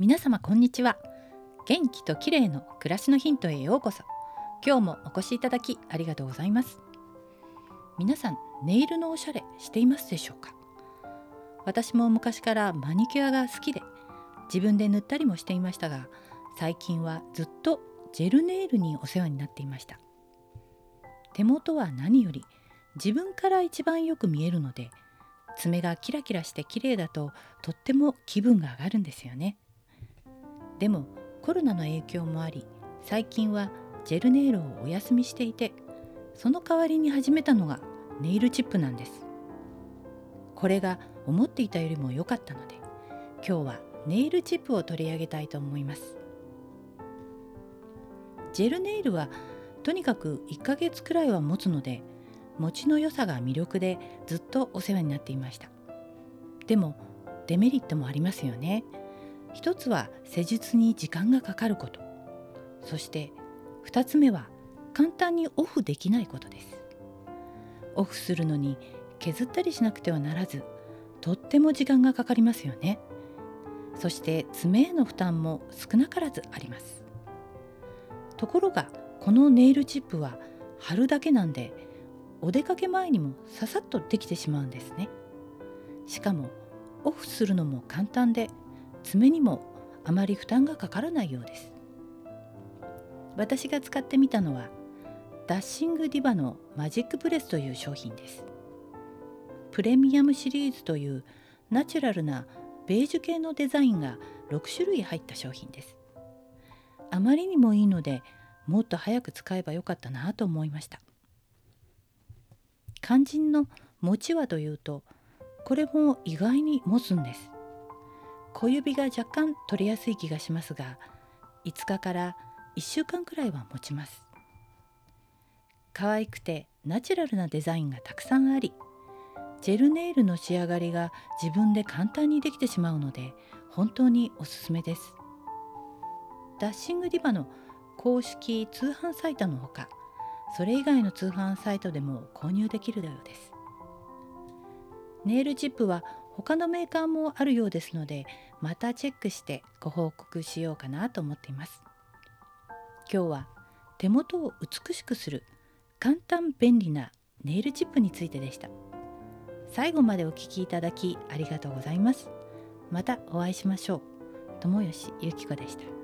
皆様こんにちは。元気と綺麗の暮らしのヒントへようこそ。今日もお越しいただきありがとうございます。皆さんネイルのおしゃれしていますでしょうか？私も昔からマニキュアが好きで自分で塗ったりもしていましたが最近はずっとジェルネイルにお世話になっていました。手元は何より自分から一番よく見えるので爪がキラキラして綺麗だととっても気分が上がるんですよね。でもコロナの影響もあり最近はジェルネイルをお休みしていてその代わりに始めたのがネイルチップなんです。これが思っていたよりも良かったので今日はネイルチップを取り上げたいと思います。ジェルネイルはとにかく1ヶ月くらいは持つので持ちの良さが魅力でずっとお世話になっていました。でもデメリットもありますよね。一つは施術に時間がかかること。そして2つ目は簡単にオフできないことです。オフするのに削ったりしなくてはならずとっても時間がかかりますよね。そして爪への負担も少なからずあります。ところがこのネイルチップは貼るだけなんでお出かけ前にもささっとできてしまうんですね。しかもオフするのも簡単で爪にもあまり負担がかからないようです。私が使ってみたのはダッシングディバのマジックプレスという商品です。プレミアムシリーズというナチュラルなベージュ系のデザインが6種類入った商品です。あまりにもいいのでもっと早く使えばよかったなと思いました。肝心の持ちはというとこれも意外に持つんです。小指が若干取りやすい気がしますが5日から1週間くらいは持ちます。可愛くてナチュラルなデザインがたくさんありジェルネイルの仕上がりが自分で簡単にできてしまうので本当におすすめです。ダッシングディバの公式通販サイトのほかそれ以外の通販サイトでも購入できるようです。ネイルチップは他のメーカーもあるようですのでまたチェックしてご報告しようかなと思っています。今日は手元を美しくする簡単便利なネイルチップについてでした。最後までお聴きいただきありがとうございます。またお会いしましょう。友吉ゆき子でした。